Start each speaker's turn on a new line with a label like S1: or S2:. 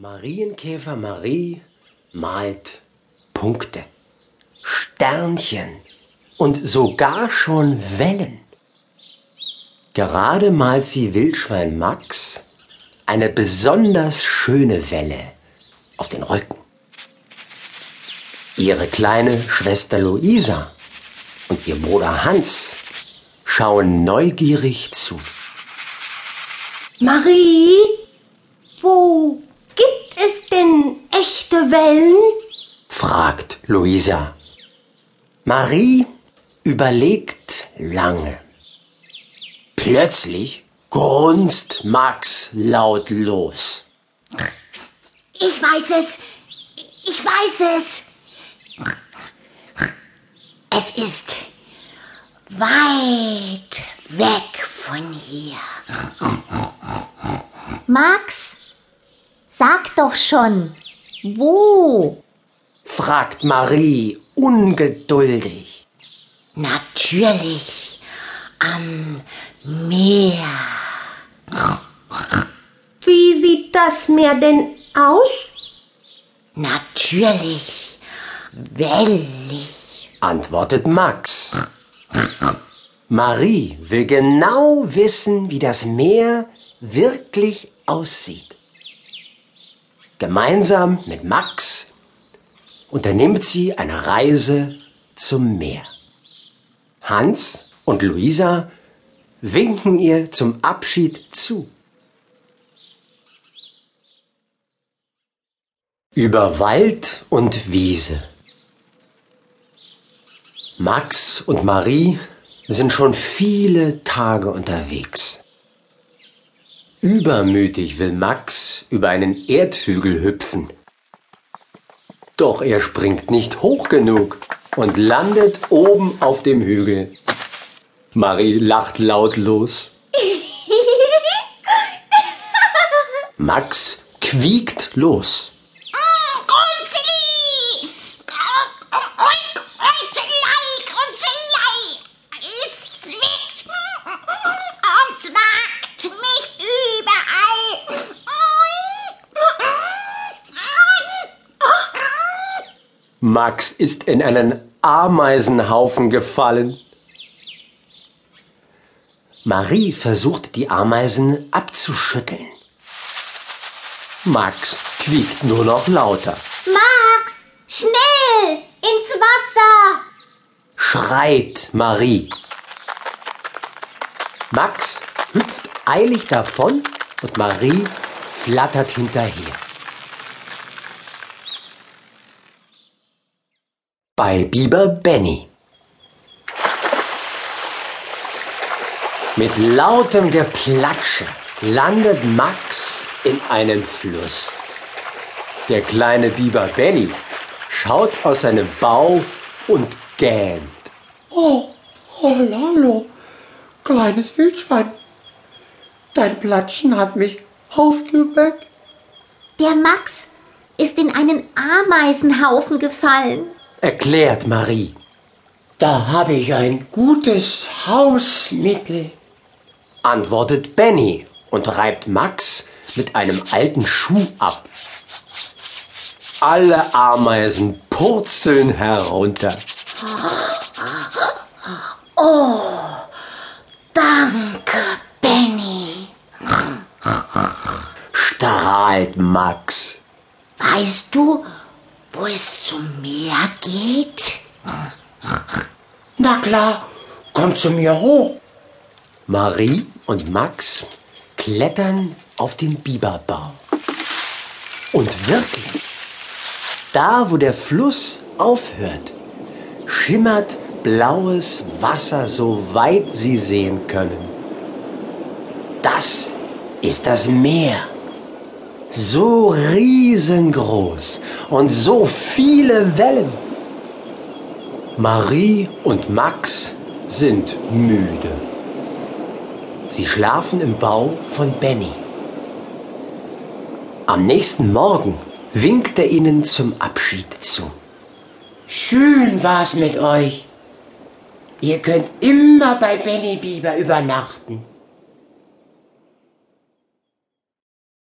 S1: Marienkäfer Marie malt Punkte, Sternchen und sogar schon Wellen. Gerade malt sie Wildschwein Max eine besonders schöne Welle auf den Rücken. Ihre kleine Schwester Luisa und ihr Bruder Hans schauen neugierig zu.
S2: Marie, wo gibt es denn echte Wellen?
S1: fragt Luisa. Marie überlegt lange. Plötzlich grunzt Max lautlos.
S2: Ich weiß es. Ich weiß es. Es ist weit weg von hier.
S3: Max, sag doch schon, wo?
S1: fragt Marie ungeduldig.
S2: Natürlich am Meer. Wie sieht das Meer denn aus? Natürlich wellig,
S1: antwortet Max. Marie will genau wissen, wie das Meer wirklich aussieht. Gemeinsam mit Max unternimmt sie eine Reise zum Meer. Hans und Luisa winken ihr zum Abschied zu. Über Wald und Wiese. Max und Marie sind schon viele Tage unterwegs. Übermütig will Max über einen Erdhügel hüpfen. Doch er springt nicht hoch genug und landet oben auf dem Hügel. Marie lacht lautlos. Max quiekt los. Max ist in einen Ameisenhaufen gefallen. Marie versucht die Ameisen abzuschütteln. Max quiekt nur noch lauter.
S3: Max, schnell ins Wasser!
S1: Schreit Marie. Max hüpft eilig davon und Marie flattert hinterher. Bei Biber Benny. Mit lautem Geplatsche landet Max in einem Fluss. Der kleine Biber Benny schaut aus seinem Bau und gähnt.
S4: Oh, hallo, kleines Wildschwein. Dein Platschen hat mich aufgeweckt.
S3: Der Max ist in einen Ameisenhaufen gefallen.
S1: Erklärt Marie.
S4: Da habe ich ein gutes Hausmittel.
S1: antwortet Benny und reibt Max mit einem alten Schuh ab. Alle Ameisen purzeln herunter.
S2: Danke, Benny.
S1: Strahlt Max.
S2: Weißt du, es zum Meer geht?
S4: Na klar, komm zu mir hoch.
S1: Marie und Max klettern auf den Biberbau. Und wirklich, da wo der Fluss aufhört, schimmert blaues Wasser, so weit sie sehen können. Das ist das Meer. So riesengroß und so viele Wellen. Marie und Max sind müde. Sie schlafen im Bau von Benny. Am nächsten Morgen winkt er ihnen zum Abschied zu.
S4: Schön war's mit euch. Ihr könnt immer bei Benny Biber übernachten.